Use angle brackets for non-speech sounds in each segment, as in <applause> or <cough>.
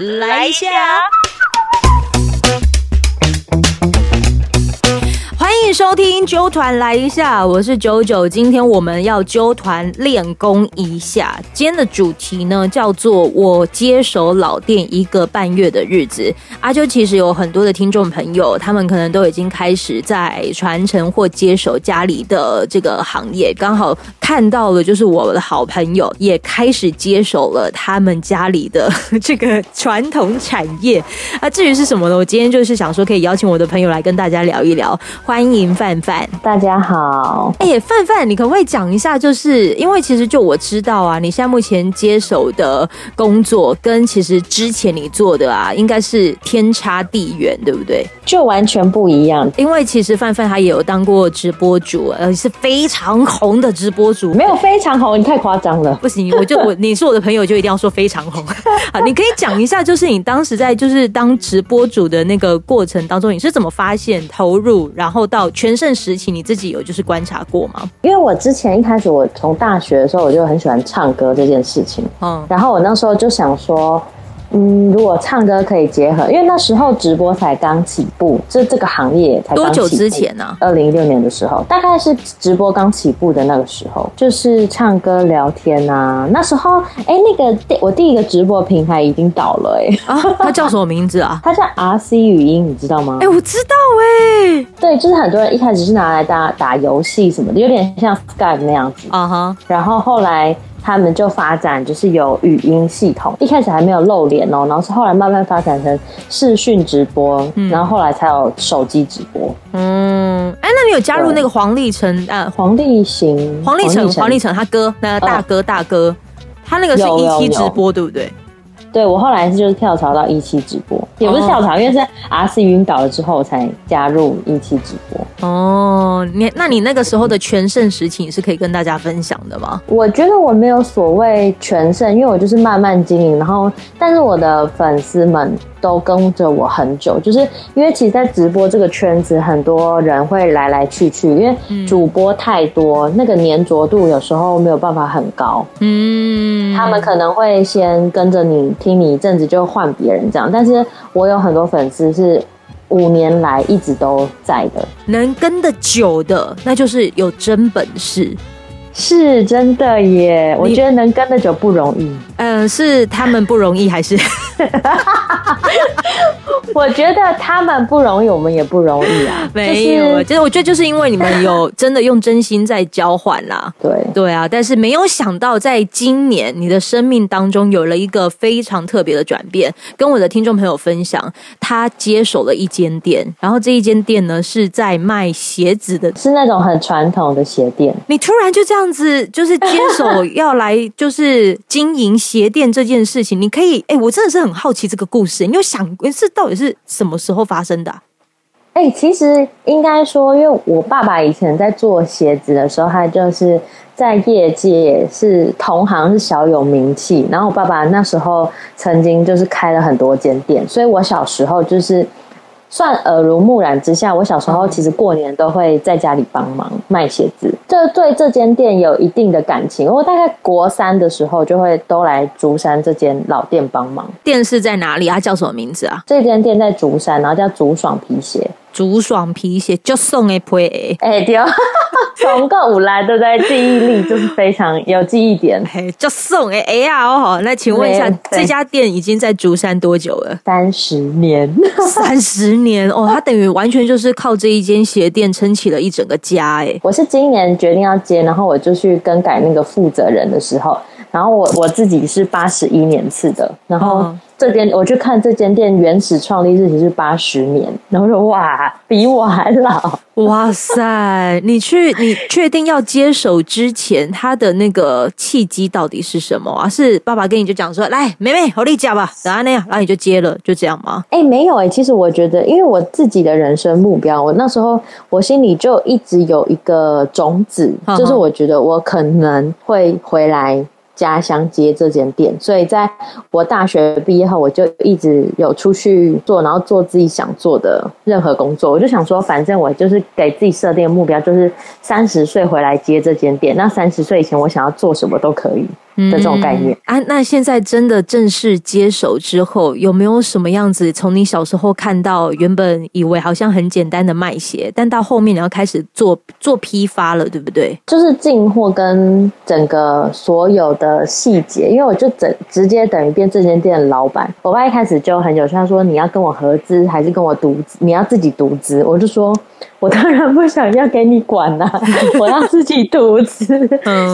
来一下。欢迎收听揪团来一下，我是九九。今天我们要揪团练功一下。今天的主题呢，叫做我接手老店一个半月的日子。阿啾其实有很多的听众朋友，他们可能都已经开始在传承或接手家里的这个行业。刚好看到了，就是我的好朋友也开始接手了他们家里的 <laughs> 这个传统产业。啊，至于是什么呢？我今天就是想说，可以邀请我的朋友来跟大家聊一聊。欢迎。范范，大家好。哎，范范，你可不可以讲一下？就是因为其实就我知道啊，你现在目前接手的工作跟其实之前你做的啊，应该是天差地远，对不对？就完全不一样。因为其实范范他也有当过直播主，呃，是非常红的直播主。没有非常红，你太夸张了。不行，我就我 <laughs> 你是我的朋友，就一定要说非常红。<laughs> 好，你可以讲一下，就是你当时在就是当直播主的那个过程当中，你是怎么发现投入，然后到全盛时期，你自己有就是观察过吗？因为我之前一开始，我从大学的时候我就很喜欢唱歌这件事情，嗯，然后我那时候就想说。嗯，如果唱歌可以结合，因为那时候直播才刚起步，这这个行业才多久之前呢？二零一六年的时候，大概是直播刚起步的那个时候，就是唱歌聊天啊。那时候，哎，那个我第一个直播平台已经倒了，哎，啊，它叫什么名字啊？<laughs> 它叫 RC 语音，你知道吗？哎，我知道，哎，对，就是很多人一开始是拿来打打游戏什么的，有点像 Skype 那样子，啊哈，然后后来。他们就发展就是有语音系统，一开始还没有露脸哦，然后是后来慢慢发展成视讯直播，然后后来才有手机直播。嗯，哎，那你有加入那个黄立成啊？黄立行、黄立成、黄立成他哥，那个大哥大哥，他那个是一期直播对不对？对，我后来是就是跳槽到一期直播，也不是跳槽，因为是 R C 晕倒了之后才加入一期直播。哦，你那你那个时候的全盛时期是可以跟大家分享的吗？我觉得我没有所谓全盛，因为我就是慢慢经营，然后但是我的粉丝们。都跟着我很久，就是因为其实，在直播这个圈子，很多人会来来去去，因为主播太多，那个粘着度有时候没有办法很高。嗯，他们可能会先跟着你听你一阵子，就换别人这样。但是我有很多粉丝是五年来一直都在的，能跟得久的，那就是有真本事。是真的耶，我觉得能跟得久不容易。嗯，是他们不容易还是？<laughs> 我觉得他们不容易，我们也不容易啊。<laughs> 没有，就是我觉得就是因为你们有真的用真心在交换啦。对对啊，但是没有想到，在今年你的生命当中有了一个非常特别的转变。跟我的听众朋友分享，他接手了一间店，然后这一间店呢是在卖鞋子的，是那种很传统的鞋店。你突然就这样子，就是接手要来就是经营鞋店这件事情，你可以哎，我真的是很好奇这个故事，你有想是到底是？什么时候发生的？哎，其实应该说，因为我爸爸以前在做鞋子的时候，他就是在业界是同行，是小有名气。然后我爸爸那时候曾经就是开了很多间店，所以我小时候就是。算耳濡目染之下，我小时候其实过年都会在家里帮忙卖鞋子，这对这间店有一定的感情。我大概国三的时候就会都来竹山这间老店帮忙。店是在哪里？它叫什么名字啊？这间店在竹山，然后叫竹爽皮鞋。竹爽皮鞋就送哎对，<laughs> 从个五来都在记忆力就是非常有记忆点，就送哎哎呀哦好，那请问一下，这家店已经在竹山多久了？三十年，<laughs> <laughs> 三十年哦，它等于完全就是靠这一间鞋店撑起了一整个家哎。我是今年决定要接，然后我就去更改那个负责人的时候，然后我我自己是八十一年次的，然后。这间我去看这间店原始创立日期是八十年，然后说哇，比我还老，哇塞！你去你确定要接手之前，他的那个契机到底是什么啊？是爸爸跟你就讲说，来，妹妹，我力加吧，然后那样，然后你就接了，就这样吗？哎，没有哎，其实我觉得，因为我自己的人生目标，我那时候我心里就一直有一个种子，就是我觉得我可能会回来。家乡接这间店，所以在我大学毕业后，我就一直有出去做，然后做自己想做的任何工作。我就想说，反正我就是给自己设定目标，就是三十岁回来接这间店。那三十岁以前，我想要做什么都可以。的这种概念啊。那现在真的正式接手之后，有没有什么样子？从你小时候看到，原本以为好像很简单的卖鞋，但到后面你要开始做做批发了，对不对？就是进货跟整个所有的细节，因为我就整直接等于变这间店的老板。我爸一开始就很有趣，他说你要跟我合资还是跟我独资？你要自己独资？我就说。我当然不想要给你管呐，我要自己独资，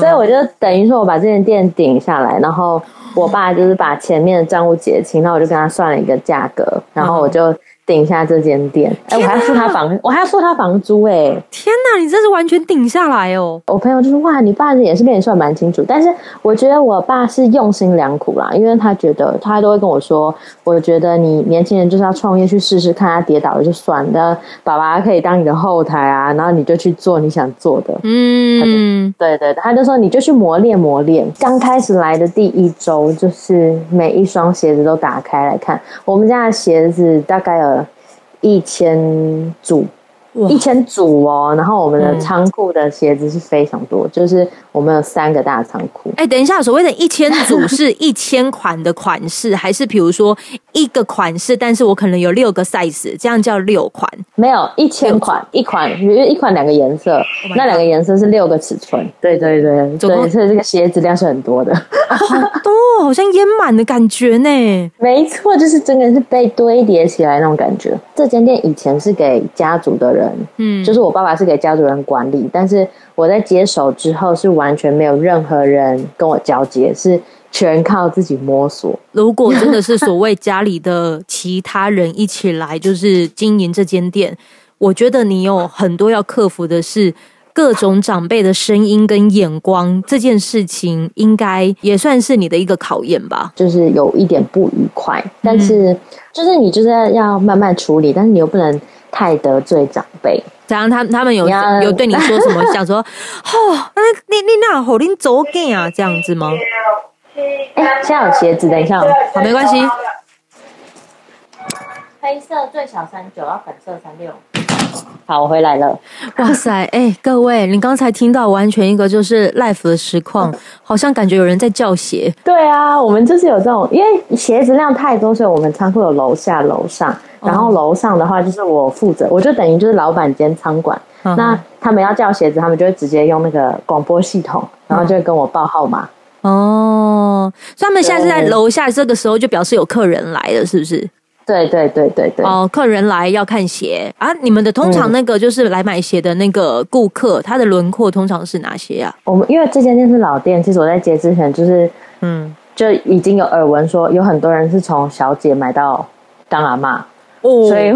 所以我就等于说我把这间店顶下来，然后我爸就是把前面的账务结清，那我就跟他算了一个价格，然后我就。顶下这间店，哎，我还要付他房，我还要付他房租，哎，天哪，你这是完全顶下来哦！我朋友就说，哇，你爸也是跟你算蛮清楚，但是我觉得我爸是用心良苦啦，因为他觉得他都会跟我说，我觉得你年轻人就是要创业去试试看，他跌倒了就算了，爸爸可以当你的后台啊，然后你就去做你想做的，嗯，对对，他就说你就去磨练磨练。刚开始来的第一周，就是每一双鞋子都打开来看，我们家的鞋子大概有。一千组。一千组哦，然后我们的仓库的鞋子是非常多，就是我们有三个大仓库。哎，等一下，所谓的一千组是一千款的款式，还是比如说一个款式，但是我可能有六个 size，这样叫六款？没有一千款，一款，因为一款两个颜色，那两个颜色是六个尺寸。对对对，对，所以这个鞋子量是很多的，好多，好像淹满的感觉呢。没错，就是真的是被堆叠起来那种感觉。这间店以前是给家族的人。人，嗯，就是我爸爸是给家族人管理，但是我在接手之后是完全没有任何人跟我交接，是全靠自己摸索。如果真的是所谓家里的其他人一起来，就是经营这间店，我觉得你有很多要克服的是各种长辈的声音跟眼光，这件事情应该也算是你的一个考验吧。就是有一点不愉快，但是就是你就是要慢慢处理，但是你又不能。太得罪长辈，怎样他他们有有对你说什么？想说，<laughs> 哦，那你你那好，你走给啊，这样子吗？哎，现在有鞋子，等一下，好，没关系。黑色最小三九，要粉色三六。<laughs> 好，我回来了。哇塞，<laughs> 哎，各位，你刚才听到完全一个就是 life 的实况，<laughs> 好像感觉有人在叫鞋。对啊，我们就是有这种，因为鞋子量太多，所以我们仓库有楼下、楼上。然后楼上的话就是我负责，我就等于就是老板兼仓管。那他们要叫鞋子，他们就会直接用那个广播系统，然后就会跟我报号码。哦，所以他们现在是在楼下，这个时候就表示有客人来了，是不是？对对对对对。哦，客人来要看鞋啊！你们的通常那个就是来买鞋的那个顾客，他的轮廓通常是哪些啊？我们因为这间店是老店，其实我在接之前就是嗯，就已经有耳闻说有很多人是从小姐买到当阿妈。所以，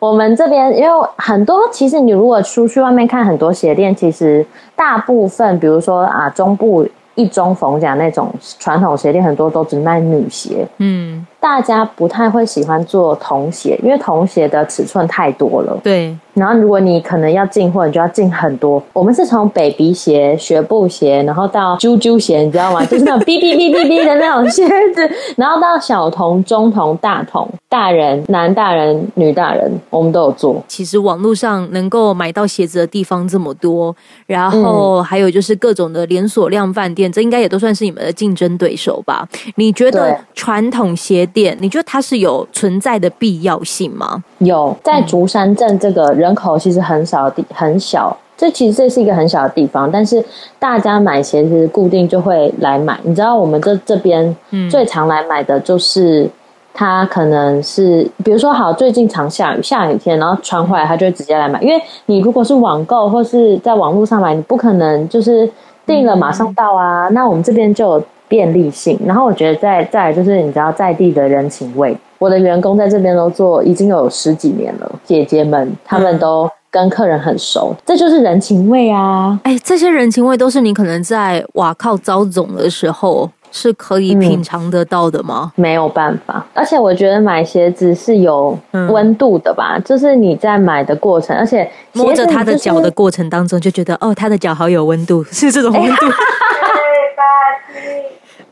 我们这边因为很多，其实你如果出去外面看很多鞋店，其实大部分，比如说啊，中部一中逢甲那种传统鞋店，很多都只卖女鞋。嗯。大家不太会喜欢做童鞋，因为童鞋的尺寸太多了。对，然后如果你可能要进货，你就要进很多。我们是从 baby 鞋、学步鞋，然后到啾啾鞋，你知道吗？就是那种 <laughs> 哔哔哔哔哔的那种鞋子，然后到小童、中童、大童、大人、男大人、女大人，我们都有做。其实网络上能够买到鞋子的地方这么多，然后还有就是各种的连锁量饭店，这应该也都算是你们的竞争对手吧？你觉得传统鞋？店，你觉得它是有存在的必要性吗？有，在竹山镇这个人口其实很少地很小，这其实这是一个很小的地方，但是大家买鞋子固定就会来买。你知道我们这这边最常来买的就是他可能是，比如说好，最近常下雨，下雨天，然后穿坏，他就会直接来买。因为你如果是网购或是在网络上买，你不可能就是订了马上到啊。那我们这边就。便利性，然后我觉得再再就是你知道在地的人情味，我的员工在这边都做已经有十几年了，姐姐们他们都跟客人很熟，这就是人情味啊！哎，这些人情味都是你可能在哇靠招总的时候是可以品尝得到的吗？没有办法，而且我觉得买鞋子是有温度的吧，就是你在买的过程，而且摸着他的脚的过程当中就觉得哦，他的脚好有温度，是这种温度。<laughs> <laughs> <laughs>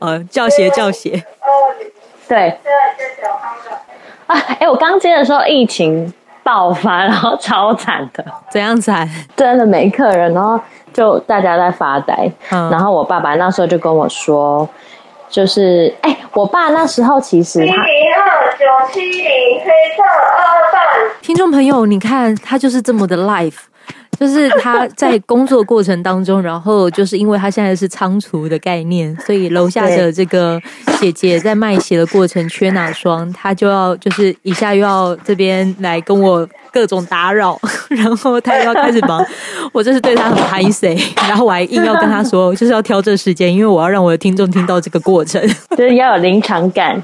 呃，教鞋教鞋，对。啊，哎，我刚接的时候疫情爆发，然后超惨的，怎样惨？<laughs> 真的没客人，然后就大家在发呆。嗯然后我爸爸那时候就跟我说，就是哎、我爸那时候其实他零二九七零黑色。听众朋友，你看他就是这么的 life，就是他在工作过程当中，然后就是因为他现在是仓储的概念，所以楼下的这个姐姐在卖鞋的过程缺哪双，他就要就是一下又要这边来跟我各种打扰，<laughs> 然后他又要开始忙，<laughs> 我真是对他很拍 C，然后我还硬要跟他说，就是要挑这时间，因为我要让我的听众听到这个过程。<laughs> 就是要有临场感。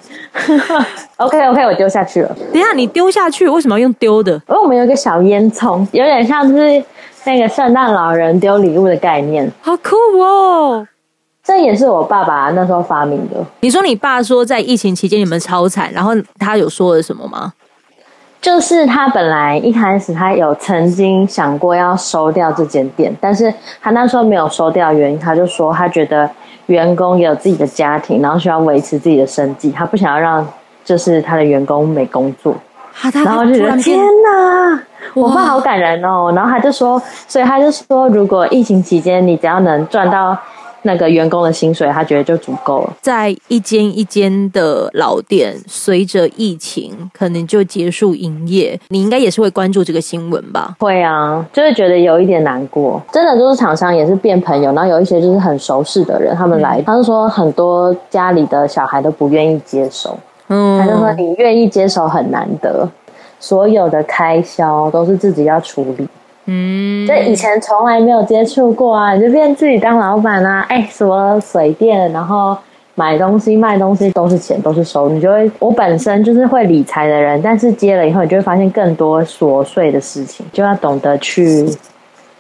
OK OK，我丢下去了。等一下你丢下去，为什么要用丢的？因为我们有一个小烟囱，有点像是那个圣诞老人丢礼物的概念。好酷哦！这也是我爸爸那时候发明的。你说你爸说在疫情期间你们超惨，然后他有说了什么吗？就是他本来一开始他有曾经想过要收掉这间店，但是他那时候没有收掉，原因他就说他觉得员工也有自己的家庭，然后需要维持自己的生计，他不想要让就是他的员工没工作，啊，他然后就觉得天哪，我爸好感人哦。然后他就说，所以他就说，如果疫情期间你只要能赚到那个员工的薪水，他觉得就足够了。在一间一间的老店，随着疫情可能就结束营业，你应该也是会关注这个新闻吧？会啊，就是觉得有一点难过。真的就是厂商也是变朋友，然后有一些就是很熟识的人，他们来，他就说很多家里的小孩都不愿意接手，嗯，他就说你愿意接手很难得，所有的开销都是自己要处理。嗯，这以前从来没有接触过啊，你就变自己当老板啊，哎，什么水电，然后买东西、卖东西都是钱，都是收入，你就会。我本身就是会理财的人，但是接了以后，你就会发现更多琐碎的事情，就要懂得去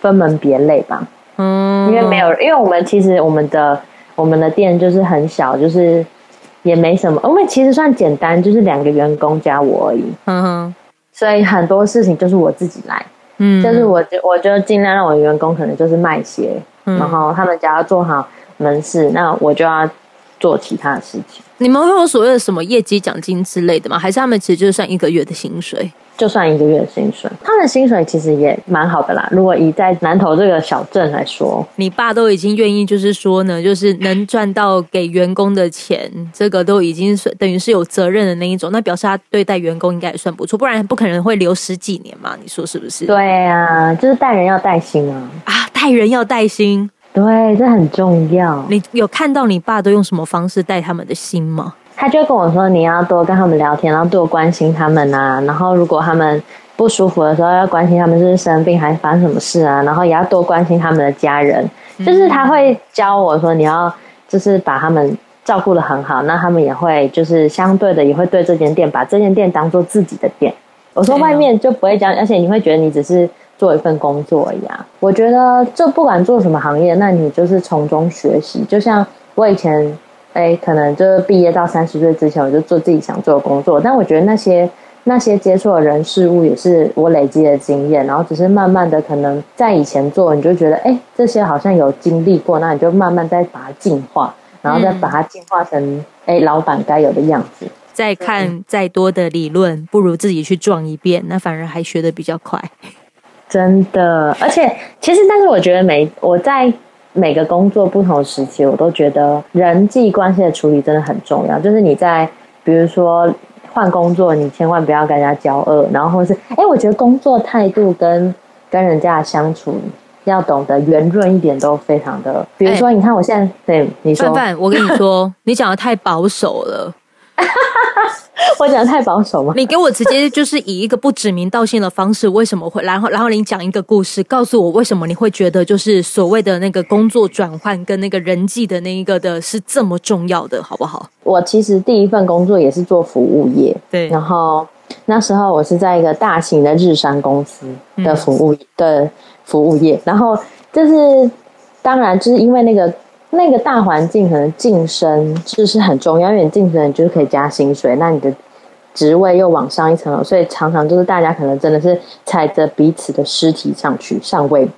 分门别类吧。嗯，因为没有，因为我们其实我们的我们的店就是很小，就是也没什么，我们其实算简单，就是两个员工加我而已，嗯哼，所以很多事情就是我自己来。嗯，就是我就我就尽量让我的员工可能就是卖鞋，嗯。然后他们只要做好门市，那我就要做其他的事情。你们会有所谓的什么业绩奖金之类的吗？还是他们其实就是算一个月的薪水？就算一个月的薪水，他们的薪水其实也蛮好的啦。如果以在南投这个小镇来说，你爸都已经愿意，就是说呢，就是能赚到给员工的钱，这个都已经是等于是有责任的那一种，那表示他对待员工应该也算不错，不然不可能会留十几年嘛，你说是不是？对啊，就是带人要带心啊，啊，带人要带心，对，这很重要。你有看到你爸都用什么方式带他们的心吗？他就跟我说，你要多跟他们聊天，然后多关心他们啊。然后如果他们不舒服的时候，要关心他们是不是生病还是发生什么事啊。然后也要多关心他们的家人。就是他会教我说，你要就是把他们照顾的很好，那他们也会就是相对的也会对这间店把这间店当做自己的店。我说外面就不会这样，而且你会觉得你只是做一份工作而已啊。我觉得就不管做什么行业，那你就是从中学习。就像我以前。哎，可能就是毕业到三十岁之前，我就做自己想做的工作。但我觉得那些那些接触的人事物，也是我累积的经验。然后只是慢慢的，可能在以前做，你就觉得哎，这些好像有经历过，那你就慢慢再把它进化，然后再把它进化成哎老板该有的样子。再看再多的理论，不如自己去撞一遍，那反而还学得比较快。真的，而且其实，但是我觉得每我在每个工作不同时期，我都觉得人际关系的处理真的很重要。就是你在比如说换工作，你千万不要跟人家交恶，然后或是哎，我觉得工作态度跟跟人家的相处要懂得圆润一点，都非常的。比如说，你看我现在对你说范，范，我跟你说，你讲的太保守了。<laughs> 我讲的太保守吗？你给我直接就是以一个不指名道姓的方式，为什么会？然后，然后你讲一个故事，告诉我为什么你会觉得就是所谓的那个工作转换跟那个人际的那一个的是这么重要的，好不好？我其实第一份工作也是做服务业，对然后那时候我是在一个大型的日商公司的服务、的服务业，然后就是当然就是因为那个那个大环境，可能晋升就是很重要，因为你晋升你就是可以加薪水，那你的职位又往上一层楼，所以常常就是大家可能真的是踩着彼此的尸体上去上位，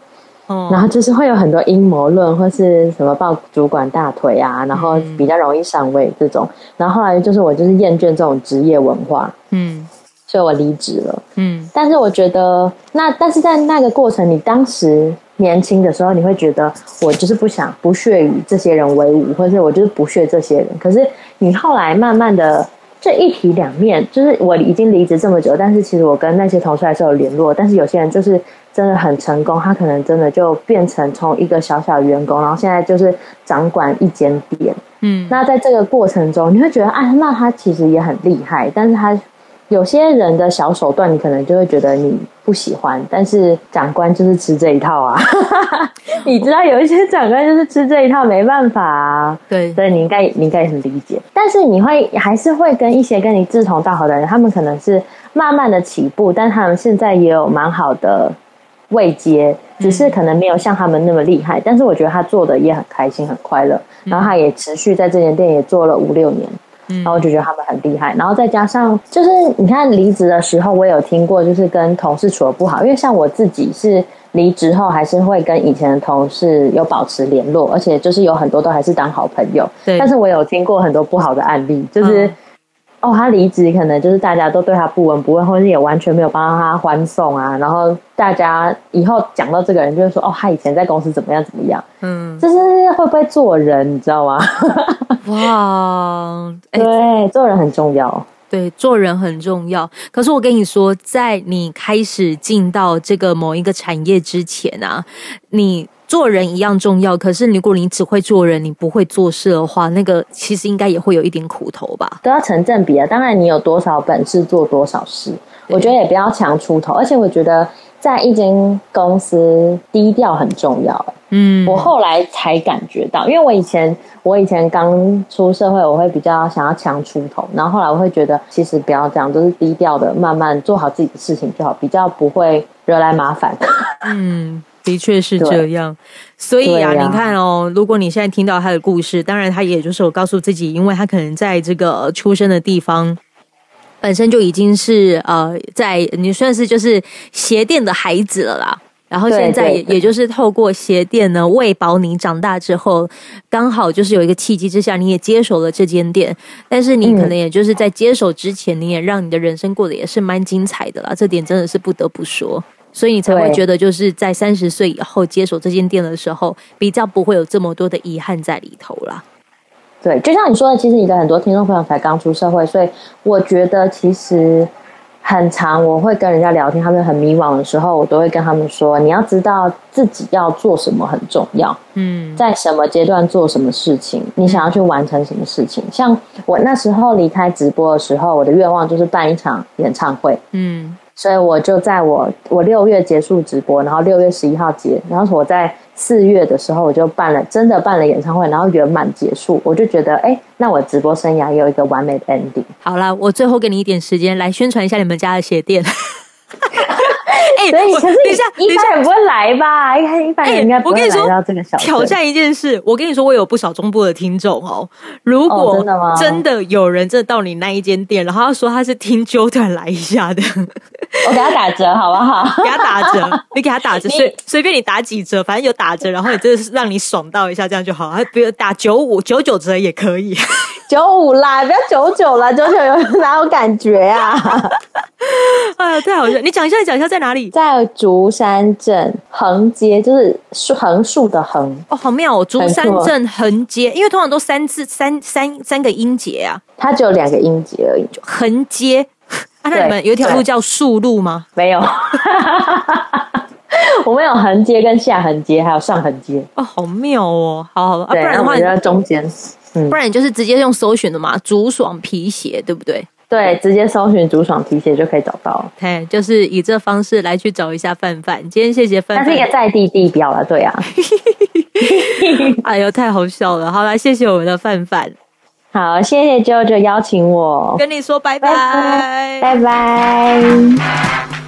哦。然后就是会有很多阴谋论，或是什么抱主管大腿啊，然后比较容易上位这种。然后后来就是我就是厌倦这种职业文化，嗯所以我离职了。嗯但是我觉得，那但是在那个过程，你当时年轻的时候，你会觉得我就是不想不屑与这些人为伍，或者是我就是不屑这些人。可是你后来慢慢的，这一体两面，就是我已经离职这么久，但是其实我跟那些同事还是有联络。但是有些人就是真的很成功，他可能真的就变成从一个小小员工，然后现在就是掌管一间店。嗯，那在这个过程中，你会觉得，啊，那他其实也很厉害，但是他有些人的小手段，你可能就会觉得你不喜欢，但是长官就是吃这一套啊，<laughs> 你知道有一些长官就是吃这一套，没办法啊，对，所以你应该你应该也很理解，但是你会还是会跟一些跟你志同道合的人，他们可能是慢慢的起步，但他们现在也有蛮好的位阶，只是可能没有像他们那么厉害，但是我觉得他做的也很开心很快乐，然后他也持续在这间店也做了五六年。然后我就觉得他们很厉害，然后再加上就是你看离职的时候，我有听过，就是跟同事处的不好，因为像我自己是离职后还是会跟以前的同事有保持联络，而且就是有很多都还是当好朋友。对。但是我有听过很多不好的案例，就是、嗯。哦，他离职可能就是大家都对他不闻不问，或者是也完全没有帮他欢送啊，然后大家以后讲到这个人就会说哦，他以前在公司怎么样怎么样，嗯，就是会不会做人，你知道吗？哇，哎、对，做人很重要。对，做人很重要。可是我跟你说，在你开始进到这个某一个产业之前啊，你做人一样重要。可是如果你只会做人，你不会做事的话，那个其实应该也会有一点苦头吧？都要成正比啊。当然，你有多少本事做多少事，我觉得也不要强出头。而且我觉得，在一间公司低调很重要。嗯，我后来才感觉到，因为我以前我以前刚出社会，我会比较想要强出头，然后后来我会觉得，其实不要这样，都是低调的，慢慢做好自己的事情就好，比较不会惹来麻烦。嗯，的确是这样。所以啊，啊你看哦，如果你现在听到他的故事，当然他也就是我告诉自己，因为他可能在这个出生的地方。本身就已经是呃，在你算是就是鞋店的孩子了啦，然后现在也也就是透过鞋店呢喂饱你长大之后，刚好就是有一个契机之下，你也接手了这间店，但是你可能也就是在接手之前，你也让你的人生过得也是蛮精彩的啦，这点真的是不得不说。所以你才会觉得，就是在三十岁以后接手这间店的时候，比较不会有这么多的遗憾在里头啦。对，就像你说的，其实你的很多听众朋友才刚出社会，所以我觉得其实很长，我会跟人家聊天，他们很迷惘的时候，我都会跟他们说，你要知道自己要做什么很重要。嗯在什么阶段做什么事情，你想要去完成什么事情。像我那时候离开直播的时候，我的愿望就是办一场演唱会，嗯所以我就在我我六月结束直播，然后六月十一号结，然后我在四月的时候我就办了，真的办了演唱会，然后圆满结束，我就觉得，哎，那我直播生涯也有一个完美的 ending。好啦，我最后给你一点时间来宣传一下你们家的鞋垫。<laughs> 哎、所以，我可是等一下，等一下一般人不会来吧？一般一般人应该不会来我跟你说到这个小，镇。挑战一件事，我跟你说，我有不少中部的听众哦。如果哦真的有人真的到你那一间店，然后他说他是听纠团来一下的，<laughs> 我给他打折好不好？<laughs> 给他打折，你给他打折，随随便你打几折，反正有打折，然后你真的是让你爽到一下，这样就好。还不要打九五九九折也可以。九五啦，不要九九啦，九九有哪有感觉啊？<laughs> 哎呀，太好笑！你讲一下，你讲一下在哪里？在竹山镇横街，就是树横竖的横，哦，好妙哦！竹山镇横街，因为通常都三字三三三个音节啊，它只有两个音节而已，横街。<laughs> 啊，那对你们有一条路叫树路吗？没有。<laughs> 我们有横街跟下横街，还有上横街。哦，好妙哦！好好，啊、不，然的话然后我们，就在中间。嗯不，然你就是直接用搜寻的嘛，竹爽皮鞋，对不对？对，直接搜寻竹爽皮鞋就可以找到了。嘿，就是以这方式来去找一下范范。今天谢谢范范它是一，个在地地标了，对啊。<laughs> 哎呦，太好笑了！好来，谢谢我们的范范，好，谢谢 JoJo 邀请我，跟你说拜拜拜。拜拜。